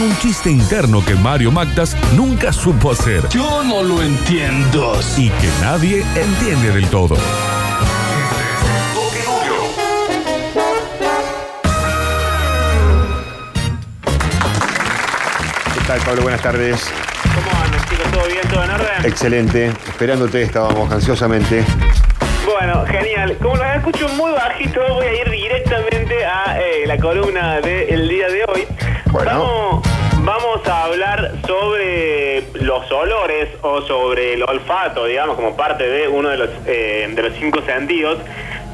un chiste interno que Mario Magdas nunca supo hacer Yo no lo entiendo. y que nadie entiende del todo. ¿Qué tal, Pablo? Buenas tardes. ¿Cómo andan, chicos? ¿Todo bien? ¿Todo en orden? Excelente. Esperándote estábamos ansiosamente. Bueno, genial. Como los escucho muy bajito, voy a ir directamente a eh, la columna del día de hoy. Bueno. Vamos, hablar sobre los olores o sobre el olfato, digamos, como parte de uno de los, eh, de los cinco sentidos.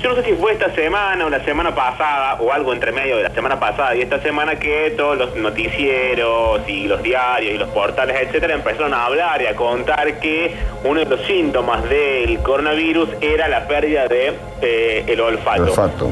Yo no sé si fue esta semana o la semana pasada o algo entre medio de la semana pasada y esta semana que todos los noticieros y los diarios y los portales, etcétera, empezaron a hablar y a contar que uno de los síntomas del coronavirus era la pérdida de eh, el olfato. Olfato.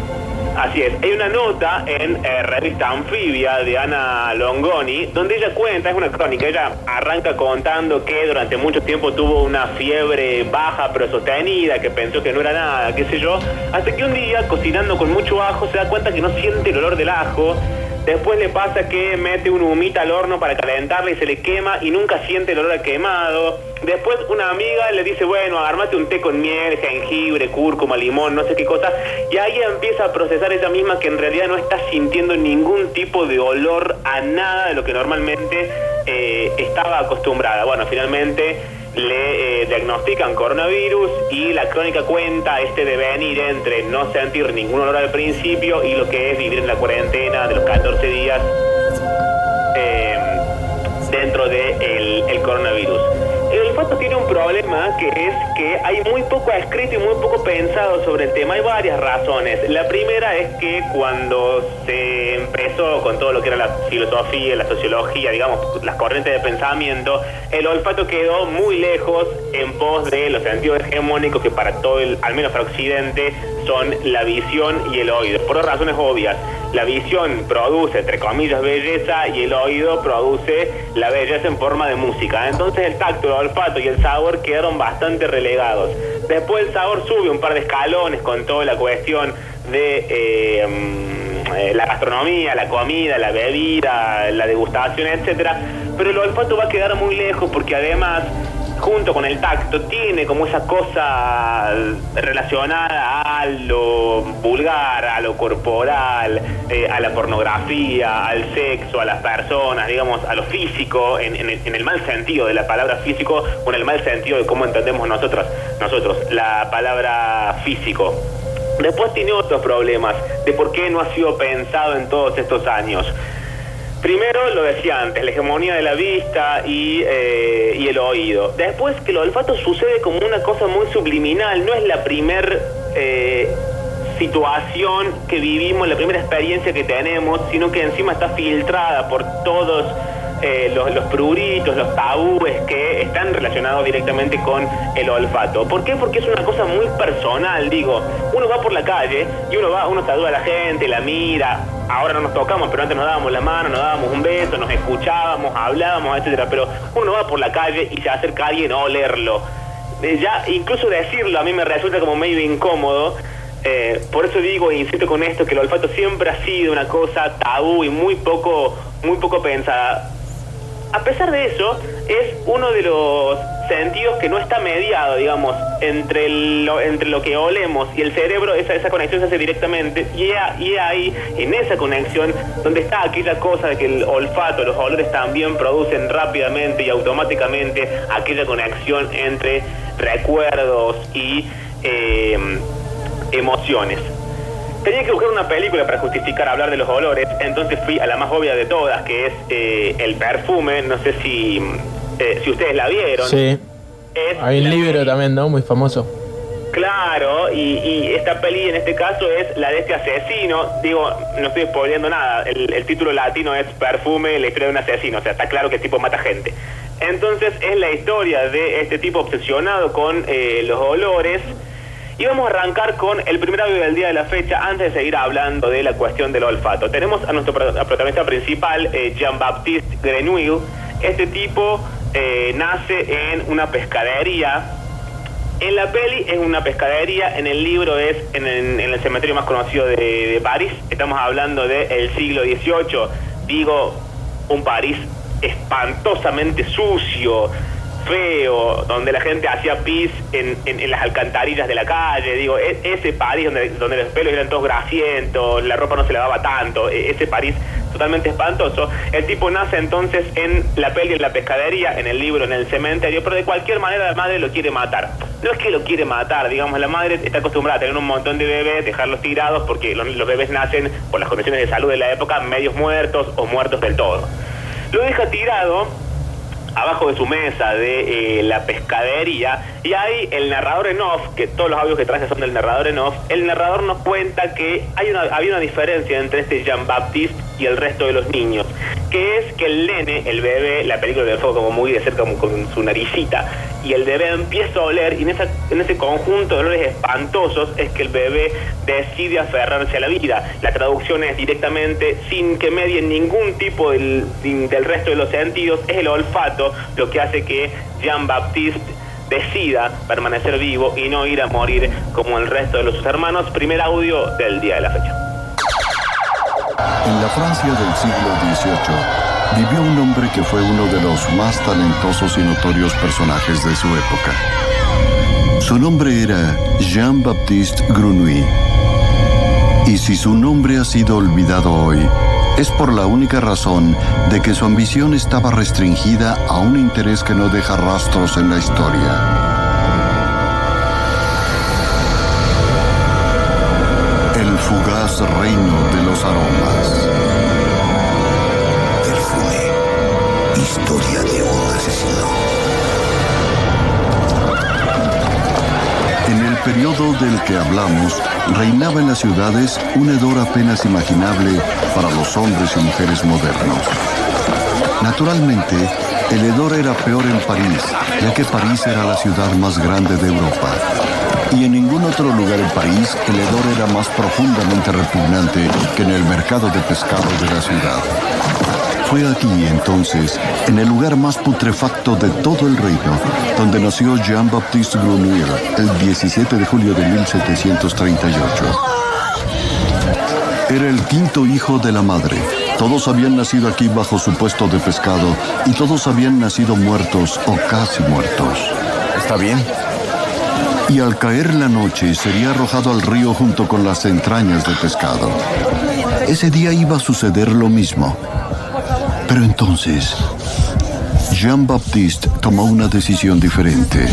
Así es, hay una nota en eh, revista Anfibia de Ana Longoni, donde ella cuenta, es una crónica, ella arranca contando que durante mucho tiempo tuvo una fiebre baja pero sostenida, que pensó que no era nada, qué sé yo, hasta que un día, cocinando con mucho ajo, se da cuenta que no siente el olor del ajo, después le pasa que mete un humita al horno para calentarle y se le quema y nunca siente el olor a quemado, después una amiga le dice, bueno, armate un té con miel, jengibre, cúrcuma, limón, no sé qué cosa, y ahí empieza a procesar ella misma que en realidad no está sintiendo ningún tipo de olor a nada de lo que normalmente eh, estaba acostumbrada. Bueno, finalmente le eh, diagnostican coronavirus y la crónica cuenta este devenir entre no sentir ningún olor al principio y lo que es vivir en la cuarentena de los 14 días eh, dentro del de el coronavirus. El olfato tiene un problema que es que hay muy poco escrito y muy poco pensado sobre el tema. Hay varias razones. La primera es que cuando se empezó con todo lo que era la filosofía, la sociología, digamos, las corrientes de pensamiento, el olfato quedó muy lejos en pos de los sentidos hegemónicos que para todo el, al menos para Occidente, son la visión y el oído. Por razones obvias. La visión produce, entre comillas, belleza y el oído produce la belleza en forma de música. Entonces el tacto, el olfato y el sabor quedaron bastante relegados. Después el sabor sube un par de escalones con toda la cuestión de eh, mm, eh, la gastronomía, la comida, la bebida, la degustación, etcétera. Pero el olfato va a quedar muy lejos porque además junto con el tacto, tiene como esa cosa relacionada a lo vulgar, a lo corporal, eh, a la pornografía, al sexo, a las personas, digamos, a lo físico, en, el, en el mal sentido de la palabra físico, en el mal sentido de cómo entendemos nosotros, nosotros la palabra físico. Después tiene otros problemas de por qué no ha sido pensado en todos estos años. Primero, lo decía antes, la hegemonía de la vista y, eh, y el oído. Después, que el olfato sucede como una cosa muy subliminal, no es la primer eh, situación que vivimos, la primera experiencia que tenemos, sino que encima está filtrada por todos eh, los, los pruritos, los tabúes que están relacionados directamente con el olfato. ¿Por qué? Porque es una cosa muy personal, digo. Uno va por la calle y uno va, uno saluda a la gente, la mira. Ahora no nos tocamos, pero antes nos dábamos la mano, nos dábamos un beso, nos escuchábamos, hablábamos, etcétera. Pero uno va por la calle y se acerca a alguien a olerlo. Eh, ya, incluso decirlo a mí me resulta como medio incómodo. Eh, por eso digo e insisto con esto que el olfato siempre ha sido una cosa tabú y muy poco, muy poco pensada. A pesar de eso, es uno de los sentidos que no está mediado, digamos, entre entre lo que olemos y el cerebro, esa, esa conexión se hace directamente, y ahí, en esa conexión, donde está aquella cosa de que el olfato, los olores también producen rápidamente y automáticamente aquella conexión entre recuerdos y eh, emociones. Tenía que buscar una película para justificar hablar de los olores, entonces fui a la más obvia de todas, que es eh, el perfume. No sé si, eh, si ustedes la vieron. Sí. Es Hay un libro también, ¿no? Muy famoso. Claro, y, y esta peli en este caso es la de este asesino. Digo, no estoy spoileando nada. El, el título latino es Perfume, la historia de un asesino. O sea, está claro que el tipo mata gente. Entonces es la historia de este tipo obsesionado con eh, los olores. Y vamos a arrancar con el primer audio del día de la fecha antes de seguir hablando de la cuestión del olfato. Tenemos a nuestro protagonista principal, eh, Jean-Baptiste Grenouille. Este tipo eh, nace en una pescadería. En la peli es una pescadería, en el libro es en, el cementerio más conocido de París. Estamos hablando del siglo XVIII. Digo, un París espantosamente sucio, feo, donde la gente hacía pis en, las alcantarillas de la calle, digo, e- ese París donde, donde los pelos eran todos grasientos, la ropa no se lavaba tanto, e- ese París totalmente espantoso. El tipo nace entonces en la peli, en la pescadería, en el libro, en el cementerio, pero de cualquier manera la madre lo quiere matar. No es que lo quiere matar, digamos, la madre está acostumbrada a tener un montón de bebés, dejarlos tirados, porque los, los bebés nacen, por las condiciones de salud de la época, medios muertos o muertos del todo. Lo deja tirado abajo de su mesa de eh, la pescadería y ahí el narrador en off, que todos los audios que traje son del narrador en off, el narrador nos cuenta que hay una, había una diferencia entre este Jean-Baptiste y el resto de los niños, que es que el nene, el bebé, la película del fuego como muy de cerca como con su naricita, y el bebé empieza a oler y en, esa, en ese conjunto de olores espantosos es que el bebé decide aferrarse a la vida. La traducción es directamente sin que medien ningún tipo del, del resto de los sentidos, es el olfato lo que hace que Jean-Baptiste decida permanecer vivo y no ir a morir como el resto de los sus hermanos. Primer audio del día de la fecha. En la Francia del siglo XVIII vivió un hombre que fue uno de los más talentosos y notorios personajes de su época. Su nombre era Jean-Baptiste Grenouille. Y si su nombre ha sido olvidado hoy, es por la única razón de que su ambición estaba restringida a un interés que no deja rastros en la historia. Periodo del que hablamos, reinaba en las ciudades un hedor apenas imaginable para los hombres y mujeres modernos. Naturalmente, el hedor era peor en París, ya que París era la ciudad más grande de Europa. Y en ningún otro lugar en París el hedor era más profundamente repugnante que en el mercado de pescado de la ciudad. Fue aquí entonces, en el lugar más putrefacto de todo el reino, donde nació Jean-Baptiste Grenouille el 17 de julio de 1738. Era el quinto hijo de la madre. Todos habían nacido aquí bajo su puesto de pescado y todos habían nacido muertos o casi muertos. ¿Está bien? Y al caer la noche sería arrojado al río junto con las entrañas de pescado. Ese día iba a suceder lo mismo. Pero entonces, Jean-Baptiste tomó una decisión diferente.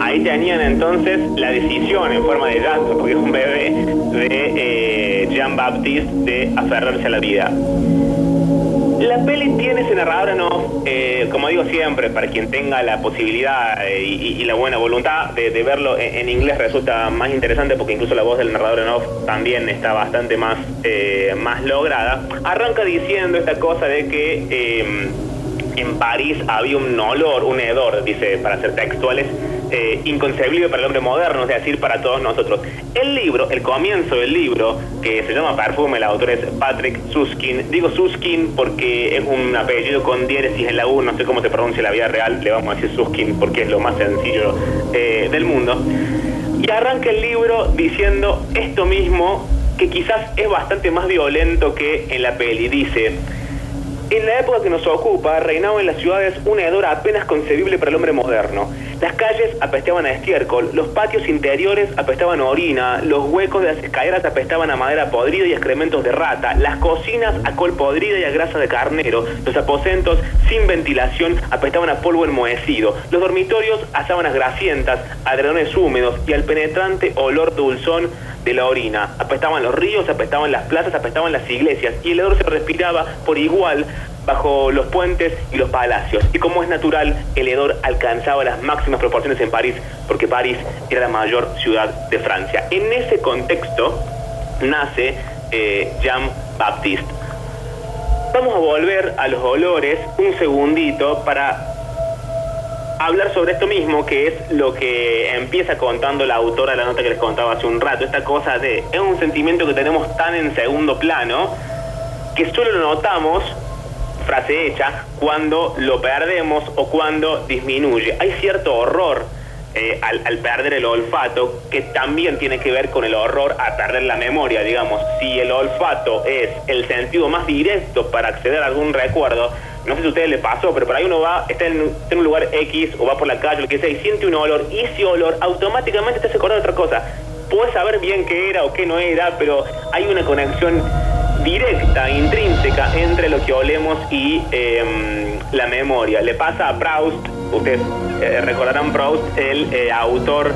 Ahí tenían entonces la decisión en forma de llanto, porque es un bebé de eh, Jean-Baptiste de aferrarse a la vida. La peli tiene ese narrador off, eh, como digo siempre, para quien tenga la posibilidad eh, y, la buena voluntad de, verlo en, en inglés resulta más interesante porque incluso la voz del narrador en off también está bastante más, eh, más lograda. Arranca diciendo esta cosa de que eh, en París había un olor, un hedor, dice, para ser textuales, eh, inconcebible para el hombre moderno, es decir, para todos nosotros. El libro, el comienzo del libro, que se llama Perfume, el autor es Patrick Suskin. Digo Suskin porque es un apellido con diéresis en la U, no sé cómo se pronuncia en la vida real, le vamos a decir Suskin porque es lo más sencillo eh, del mundo. Y arranca el libro diciendo esto mismo, que quizás es bastante más violento que en la peli. Dice, en la época que nos ocupa, reinaba en las ciudades un hedor apenas concebible para el hombre moderno. Las calles apestaban a estiércol, los patios interiores apestaban a orina, los huecos de las escaleras apestaban a madera podrida y excrementos de rata, las cocinas a col podrida y a grasa de carnero, los aposentos sin ventilación apestaban a polvo enmohecido, los dormitorios a sábanas grasientas, a drenones húmedos y al penetrante olor dulzón de la orina. Apestaban los ríos, apestaban las plazas, apestaban las iglesias y el olor se respiraba por igual bajo los puentes y los palacios. Y como es natural, el hedor alcanzaba las máximas proporciones en París, porque París era la mayor ciudad de Francia. En ese contexto nace eh, Jean Baptiste. Vamos a volver a los olores un segundito para hablar sobre esto mismo, que es lo que empieza contando la autora de la nota que les contaba hace un rato, esta cosa de, es un sentimiento que tenemos tan en segundo plano, que solo lo notamos frase hecha, cuando lo perdemos o cuando disminuye. Hay cierto horror eh, al, perder el olfato que también tiene que ver con el horror a perder la memoria, digamos. Si el olfato es el sentido más directo para acceder a algún recuerdo, no sé si a ustedes les pasó, pero por ahí uno va, está en, está en un lugar X o va por la calle, lo que sea, y siente un olor, y ese olor automáticamente te hace acordar de otra cosa. Puedes saber bien qué era o qué no era, pero hay una conexión directa, intrínseca entre lo que olemos y eh, la memoria. Le pasa a Proust, ustedes eh, recordarán Proust, el eh, autor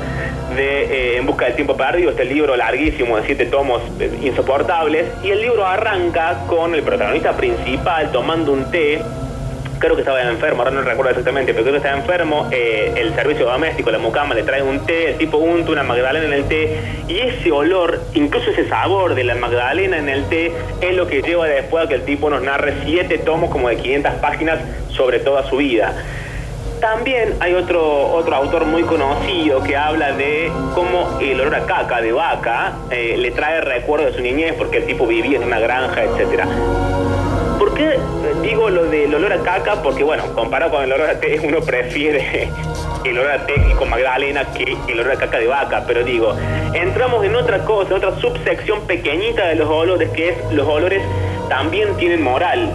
de En busca del tiempo perdido, este libro larguísimo de siete tomos insoportables, y el libro arranca con el protagonista principal tomando un té creo que estaba enfermo, ahora no recuerdo exactamente, pero creo que estaba enfermo, eh, el servicio doméstico, la mucama, le trae un té, el tipo unta una magdalena en el té, y ese olor, incluso ese sabor de la magdalena en el té, es lo que lleva después a que el tipo nos narre siete tomos como de 500 páginas sobre toda su vida. También hay otro, otro autor muy conocido que habla de cómo el olor a caca de vaca eh, le trae recuerdos de su niñez porque el tipo vivía en una granja, etcétera. ¿Por qué digo lo del olor a caca? Porque, bueno, comparado con el olor a té, uno prefiere el olor a té con Magdalena que el olor a caca de vaca. Pero digo, entramos en otra cosa, otra subsección pequeñita de los olores, que es los olores también tienen moral.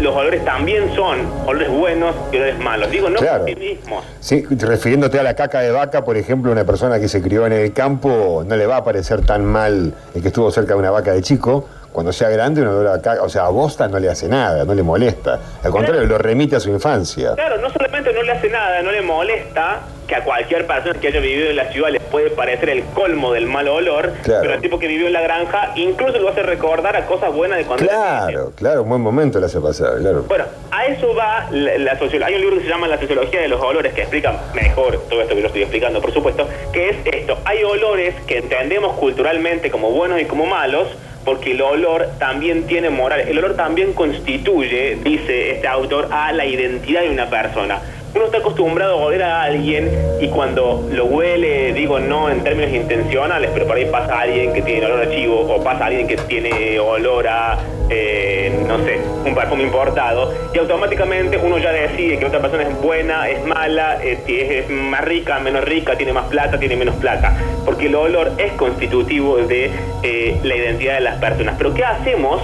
Los olores también son olores buenos y olores malos. Digo, no Claro. por sí mismos. Sí, refiriéndote a la caca de vaca, por ejemplo, una persona que se crió en el campo no le va a parecer tan mal el que estuvo cerca de una vaca de chico. Cuando sea grande, un olor a caca, o sea, a bosta no le hace nada, no le molesta. Al contrario, lo remite a su infancia. Claro, no solamente no le hace nada, no le molesta, que a cualquier persona que haya vivido en la ciudad les puede parecer el colmo del mal olor, Claro. pero el tipo que vivió en la granja incluso lo hace recordar a cosas buenas de cuando era. Claro, claro, un buen momento le hace pasar, claro. Bueno, a eso va la, la sociología. Hay un libro que se llama La sociología de los olores que explica mejor todo esto que yo estoy explicando, por supuesto, que es esto. Hay olores que entendemos culturalmente como buenos y como malos, porque el olor también tiene moral. El olor también constituye, dice este autor, a la identidad de una persona. Uno está acostumbrado a oler a alguien y cuando lo huele, digo no en términos intencionales, pero por ahí pasa alguien que tiene olor a chivo o pasa alguien que tiene olor a, eh, no sé, un perfume importado y automáticamente uno ya decide que otra persona es buena, es mala, eh, es, es más rica, menos rica, tiene más plata, tiene menos plata, porque el olor es constitutivo de eh, la identidad de las personas. Pero ¿qué hacemos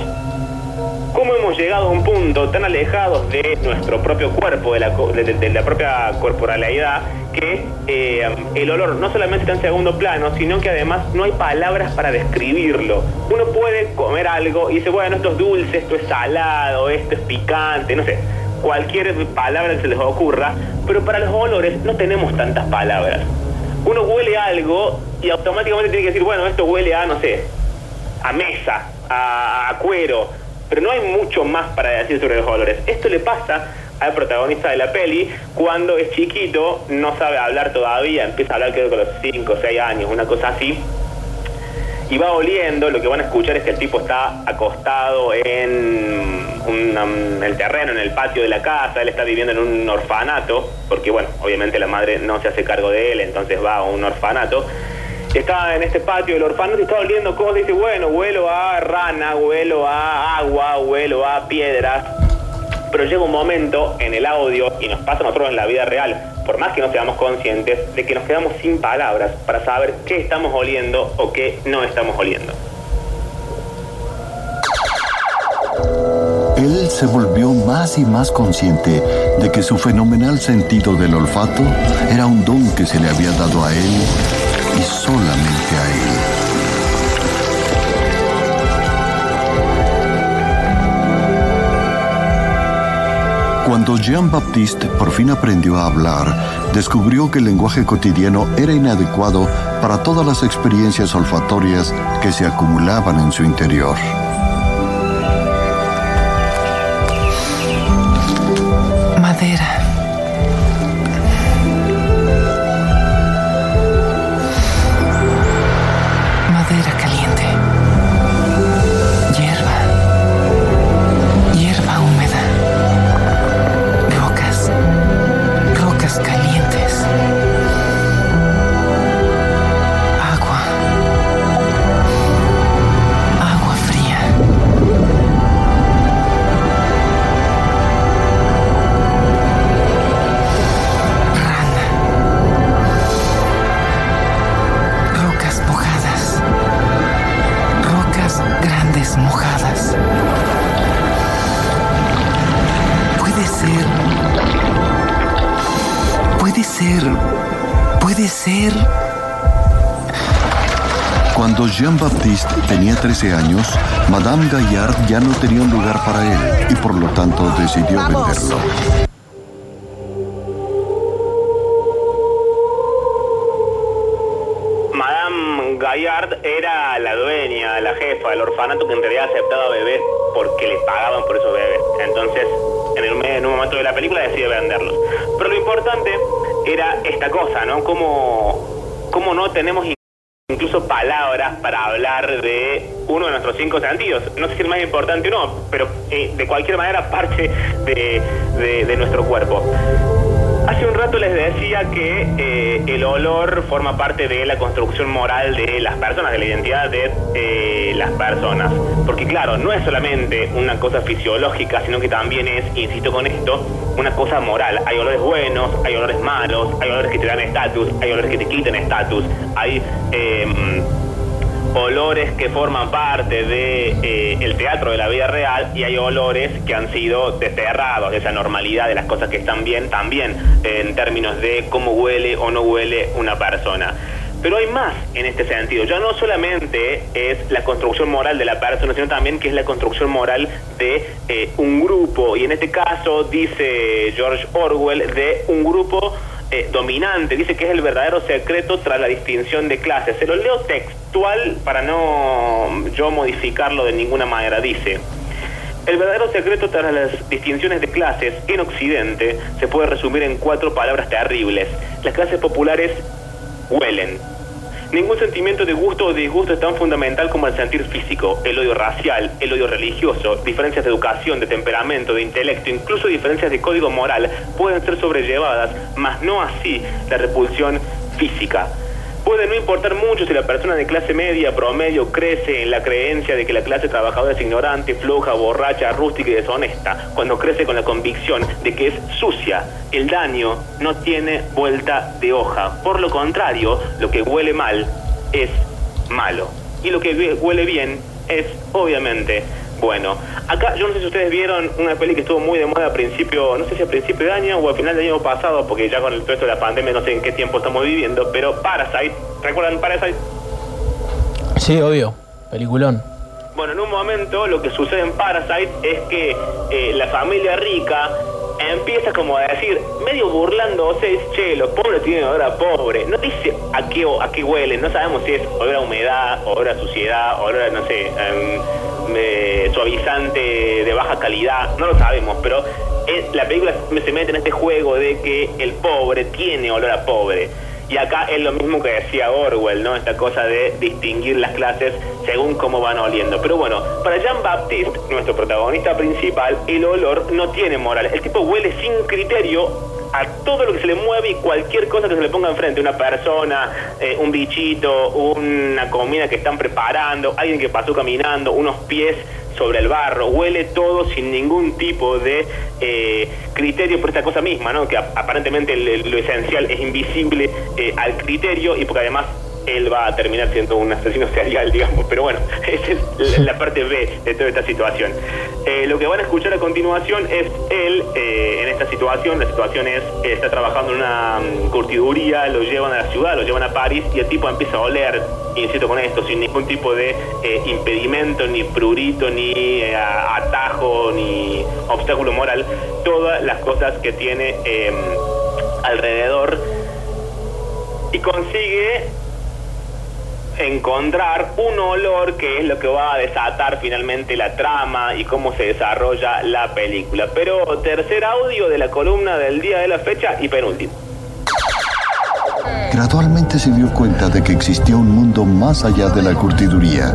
cómo hemos llegado a un punto tan alejados de nuestro propio cuerpo, de la, de, propia corporalidad, que eh, el olor no solamente está en segundo plano, sino que además no hay palabras para describirlo. Uno puede comer algo y dice, bueno, esto es dulce, esto es salado, esto es picante, no sé, cualquier palabra se les ocurra, pero para los olores no tenemos tantas palabras. Uno huele algo y automáticamente tiene que decir, bueno, esto huele a, no sé, a mesa, a cuero, pero no hay mucho más para decir sobre los olores. Esto le pasa al protagonista de la peli cuando es chiquito, no sabe hablar todavía, empieza a hablar creo que a los 5 o 6 años, una cosa así. Y va oliendo, lo que van a escuchar es que el tipo está acostado en una- en el terreno, en el patio de la casa, él está viviendo en un orfanato, porque bueno, obviamente la madre no se hace cargo de él, entonces va a un orfanato. Está en este patio del orfanato y está oliendo cosas, dice, bueno, huelo a rana, huelo a agua, huelo a piedras. Pero llega un momento en el audio, y nos pasa a nosotros en la vida real, por más que no seamos conscientes, de que nos quedamos sin palabras para saber qué estamos oliendo o qué no estamos oliendo. Él se volvió más y más consciente de que su fenomenal sentido del olfato era un don que se le había dado a él y solamente a él. Cuando Jean-Baptiste por fin aprendió a hablar, descubrió que el lenguaje cotidiano era inadecuado para todas las experiencias olfatorias que se acumulaban en su interior. Cuando Jean-Baptiste tenía 13 años, Madame Gaillard ya no tenía un lugar para él y por lo tanto decidió venderlo. Madame Gaillard era la dueña, la jefa del orfanato que en realidad aceptaba bebés porque le pagaban por esos bebés. Entonces, en, el, en un momento de la película decide venderlos. Pero lo importante era esta cosa, ¿no? Como, como no tenemos incluso palabras para hablar de uno de nuestros cinco sentidos. No sé si es más importante o no, pero eh, de cualquier manera parte de- de nuestro cuerpo. Hace un rato les decía que eh, el olor forma parte de la construcción moral de las personas, de la identidad de eh, las personas. Porque claro, no es solamente una cosa fisiológica, sino que también es, insisto con esto, una cosa moral. Hay olores buenos, hay olores malos, hay olores que te dan estatus, hay olores que te quitan estatus, hay... em, olores que forman parte de eh, el teatro de la vida real y hay olores que han sido desterrados de esa normalidad de las cosas que están bien también eh, en términos de cómo huele o no huele una persona. Pero hay más en este sentido. Ya no solamente es la construcción moral de la persona, sino también que es la construcción moral de eh, un grupo. Y en este caso dice George Orwell de un grupo eh, dominante, dice que es el verdadero secreto tras la distinción de clases. Se lo leo textual para no yo modificarlo de ninguna manera. Dice, el verdadero secreto tras las distinciones de clases en Occidente se puede resumir en cuatro palabras terribles. Las clases populares huelen. Ningún sentimiento de gusto o disgusto es tan fundamental como el sentir físico, el odio racial, el odio religioso, diferencias de educación, de temperamento, de intelecto, incluso diferencias de código moral pueden ser sobrellevadas, mas no así la repulsión física. Puede no importar mucho si la persona de clase media promedio crece en la creencia de que la clase trabajadora es ignorante, floja, borracha, rústica y deshonesta, cuando crece con la convicción de que es sucia. El daño no tiene vuelta de hoja. Por lo contrario, lo que huele mal es malo. Y lo que huele bien es, obviamente, bueno. Acá, yo no sé si ustedes vieron una peli que estuvo muy de moda a principio, no sé si a principio de año o a final del año pasado, porque ya con el resto de la pandemia no sé en qué tiempo estamos viviendo, pero Parasite, ¿recuerdan Parasite? Sí, obvio. Peliculón. Bueno, en un momento lo que sucede en Parasite es que eh, la familia rica empieza como a decir, medio burlándose, che, los pobres tienen olor a pobre. No dice a qué, a qué huelen, no sabemos si es olor a humedad, olor a suciedad, olor a, no sé, em, suavizante de baja calidad, no lo sabemos, pero eh, la película se mete en este juego de que el pobre tiene olor a pobre. Y acá es lo mismo que decía Orwell, ¿no? Esta cosa de distinguir las clases según cómo van oliendo. Pero bueno, para Jean Baptiste, nuestro protagonista principal, el olor no tiene moral. El tipo huele sin criterio a todo lo que se le mueve y cualquier cosa que se le ponga enfrente, una persona, eh, un bichito, una comida que están preparando, alguien que pasó caminando, unos pies sobre el barro, huele todo sin ningún tipo de eh, criterio por esta cosa misma, ¿no? Que ap- aparentemente lo esencial es invisible eh, al criterio y porque además él va a terminar siendo un asesino serial, digamos. Pero bueno, esa es la, parte B de toda esta situación. Eh, lo que van a escuchar a continuación es él eh, en esta situación. La situación es, eh, está trabajando en una mm, curtiduría, lo llevan a la ciudad, lo llevan a París y el tipo empieza a oler, insisto con esto, sin ningún tipo de impedimento, ni prurito, ni atajo, ni obstáculo moral, todas las cosas que tiene eh, alrededor y consigue encontrar un olor que es lo que va a desatar finalmente la trama y cómo se desarrolla la película. Pero tercer audio de la columna del día de la fecha y penúltimo. Gradualmente se dio cuenta de que existía un mundo más allá de la curtiduría,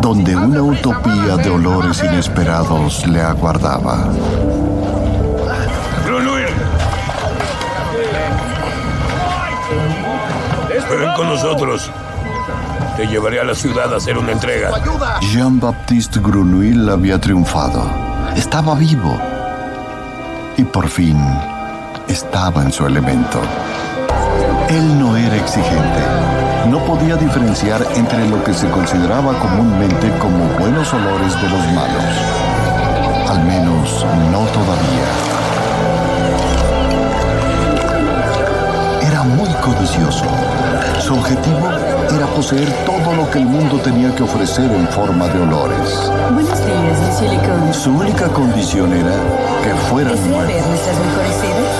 donde una utopía de olores inesperados le aguardaba. Ven con nosotros. Te llevaré a la ciudad a hacer una entrega. Jean-Baptiste Grenouille había triunfado. Estaba vivo. Y por fin estaba en su elemento. Él no era exigente. No podía diferenciar entre lo que se consideraba comúnmente como buenos olores de los malos. Al menos no todavía. Era muy codicioso. Su objetivo era poseer todo lo que el mundo tenía que ofrecer en forma de olores. Buenos días, Monsieur Lecomte. Su única condición era que fueran ¿Desea ver nuestras mejores sedes?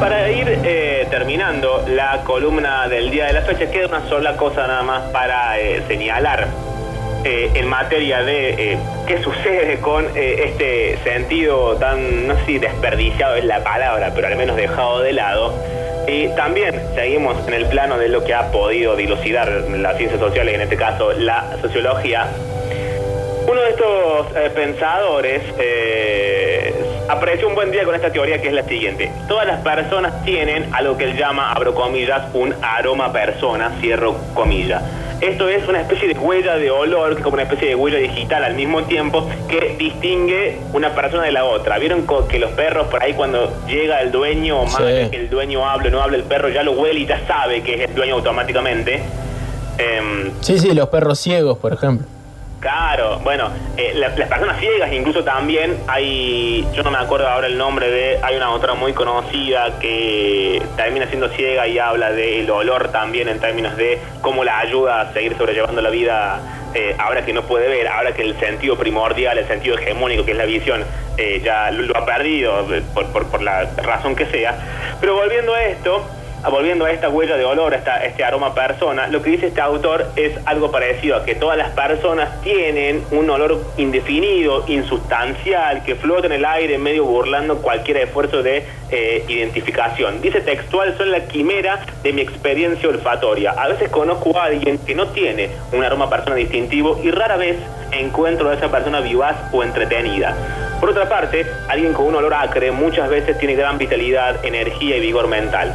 Para ir eh, terminando la columna del día de la fecha, queda una sola cosa nada más para eh, señalar eh, en materia de eh, qué sucede con eh, este sentido tan, no sé si desperdiciado es la palabra, pero al menos dejado de lado. Y también seguimos en el plano de lo que ha podido dilucidar las ciencias sociales, en este caso la sociología, uno de estos eh, pensadores apareció un buen día con esta teoría que es la siguiente. Todas las personas tienen algo que él llama, abro comillas, un aroma persona, cierro comillas. Esto es una especie de huella de olor, que es como una especie de huella digital al mismo tiempo, que distingue una persona de la otra. ¿Vieron que los perros por ahí cuando llega el dueño, o más Sí. que el dueño hable o no hable, el perro ya lo huele y ya sabe que es el dueño automáticamente? Em, Sí, sí, los perros ciegos, por ejemplo. Claro, bueno, eh, la- las personas ciegas incluso también hay, yo no me acuerdo ahora el nombre de, hay una otra muy conocida que termina siendo ciega y habla del olor también en términos de cómo la ayuda a seguir sobrellevando la vida eh, ahora que no puede ver, ahora que el sentido primordial, el sentido hegemónico que es la visión, eh, ya lo, ha perdido eh, por, por- la razón que sea. Pero volviendo a esto, volviendo a esta huella de olor, a este aroma persona, lo que dice este autor es algo parecido a que todas las personas tienen un olor indefinido, insustancial, que flota en el aire medio burlando cualquier esfuerzo de eh, identificación. Dice textual, son la quimera de mi experiencia olfatoria. A veces conozco a alguien que no tiene un aroma persona distintivo y rara vez encuentro a esa persona vivaz o entretenida. Por otra parte, alguien con un olor acre muchas veces tiene gran vitalidad, energía y vigor mental.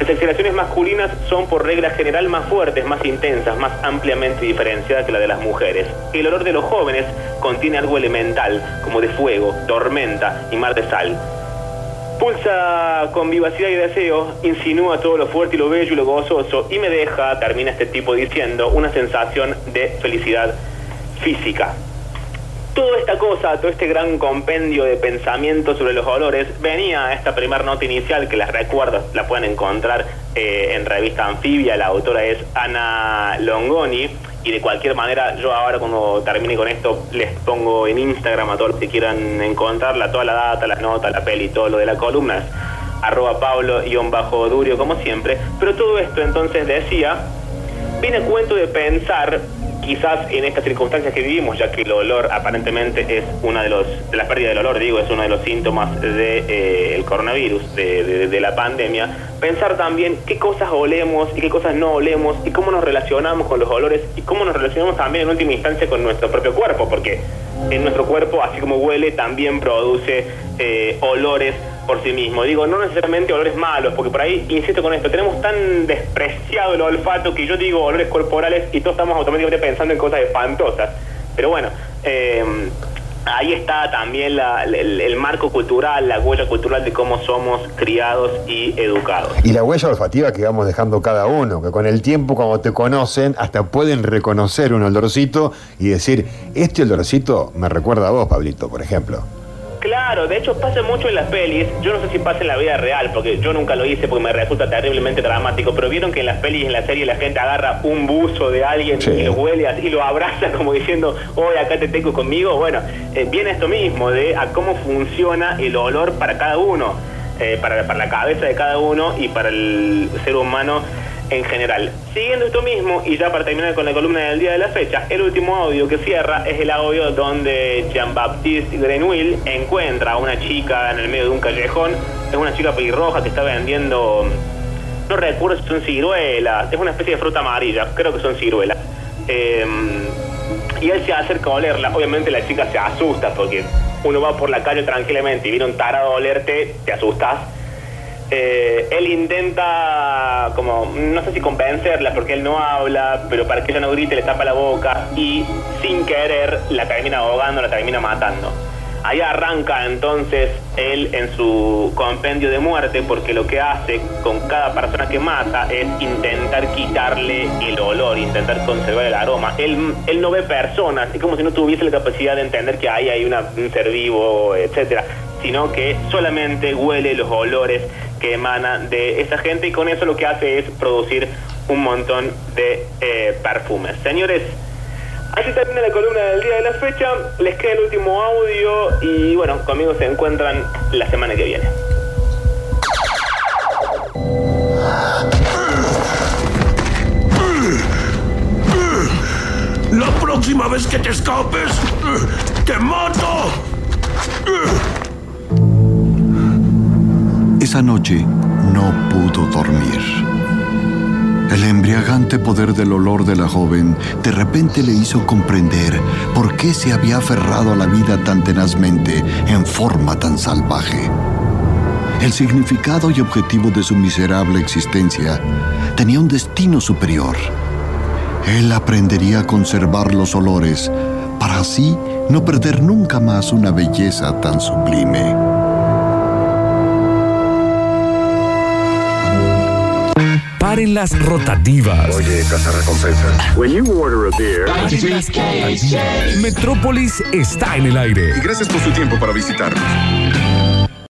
Las exhalaciones masculinas son por regla general más fuertes, más intensas, más ampliamente diferenciadas que la de las mujeres. El olor de los jóvenes contiene algo elemental, como de fuego, tormenta y mar de sal. Pulsa con vivacidad y deseo, insinúa todo lo fuerte y lo bello y lo gozoso y me deja, termina este tipo diciendo, una sensación de felicidad física. Toda esta cosa, todo este gran compendio de pensamientos sobre los olores, venía a esta primera nota inicial, que las recuerdo, la pueden encontrar eh, en revista Anfibia, la autora es Ana Longoni, y de cualquier manera yo ahora cuando termine con esto les pongo en Instagram a todos los que quieran encontrarla, toda la data, las notas, la peli, todo lo de la columna, arroba Pablo-Durio como siempre, pero todo esto entonces decía, viene a cuento de pensar, quizás en estas circunstancias que vivimos, ya que el olor aparentemente es una de los, de la pérdida del olor, digo, es uno de los síntomas del de, el coronavirus, de, de- de la pandemia, pensar también qué cosas olemos y qué cosas no olemos y cómo nos relacionamos con los olores y cómo nos relacionamos también en última instancia con nuestro propio cuerpo, porque en nuestro cuerpo, así como huele, también produce eh, olores por sí mismo. Digo, no necesariamente olores malos, porque por ahí, insisto con esto, tenemos tan despreciado el olfato que yo digo olores corporales y todos estamos automáticamente pensando en cosas espantosas. Pero bueno, eh, ahí está también la- el, el marco cultural, la huella cultural de cómo somos criados y educados. Y la huella olfativa que vamos dejando cada uno, que con el tiempo cuando te conocen hasta pueden reconocer un olorcito y decir, este olorcito me recuerda a vos, Pablito, por ejemplo. Claro, de hecho pasa mucho en las pelis, yo no sé si pasa en la vida real, porque yo nunca lo hice porque me resulta terriblemente dramático, pero vieron que en las pelis y en la serie la gente agarra un buzo de alguien Sí. y lo huele y lo abraza como diciendo, hoy acá te tengo conmigo, bueno, eh, viene esto mismo, de a cómo funciona el olor para cada uno, eh, para, para la cabeza de cada uno y para el ser humano en general. Siguiendo esto mismo, y ya para terminar con la columna del día de la fecha, el último audio que cierra es el audio donde Jean-Baptiste Grenouille encuentra a una chica en el medio de un callejón. Es una chica pelirroja que está vendiendo, no recuerdo si son ciruelas, es una especie de fruta amarilla, creo que son ciruelas. Eh, y él se acerca a olerla. Obviamente la chica se asusta porque uno va por la calle tranquilamente y viene un tarado a olerte, te asustas. Eh, él intenta, como, no sé si convencerla porque él no habla, pero para que ella no grite le tapa la boca y sin querer la termina ahogando, la termina matando. Ahí arranca entonces él en su compendio de muerte porque lo que hace con cada persona que mata es intentar quitarle el olor, intentar conservar el aroma. Él, él no ve personas, es como si no tuviese la capacidad de entender que ahí hay un ser vivo, etcétera, sino que solamente huele los olores que emanan de esa gente y con eso lo que hace es producir un montón de eh, perfumes. Señores, Así termina la columna del día de la fecha. Les queda el último audio y bueno, conmigo se encuentran la semana que viene. La próxima vez que te escapes, te mato. Esa noche no pudo dormir. El embriagante poder del olor de la joven de repente le hizo comprender por qué se había aferrado a la vida tan tenazmente en forma tan salvaje. El significado y objetivo de su miserable existencia tenía un destino superior. Él aprendería a conservar los olores para así no perder nunca más una belleza tan sublime. Paren las rotativas. Oye, recompensa. When you order a beer. Metrópolis está en el aire. Y gracias por su tiempo para visitarnos.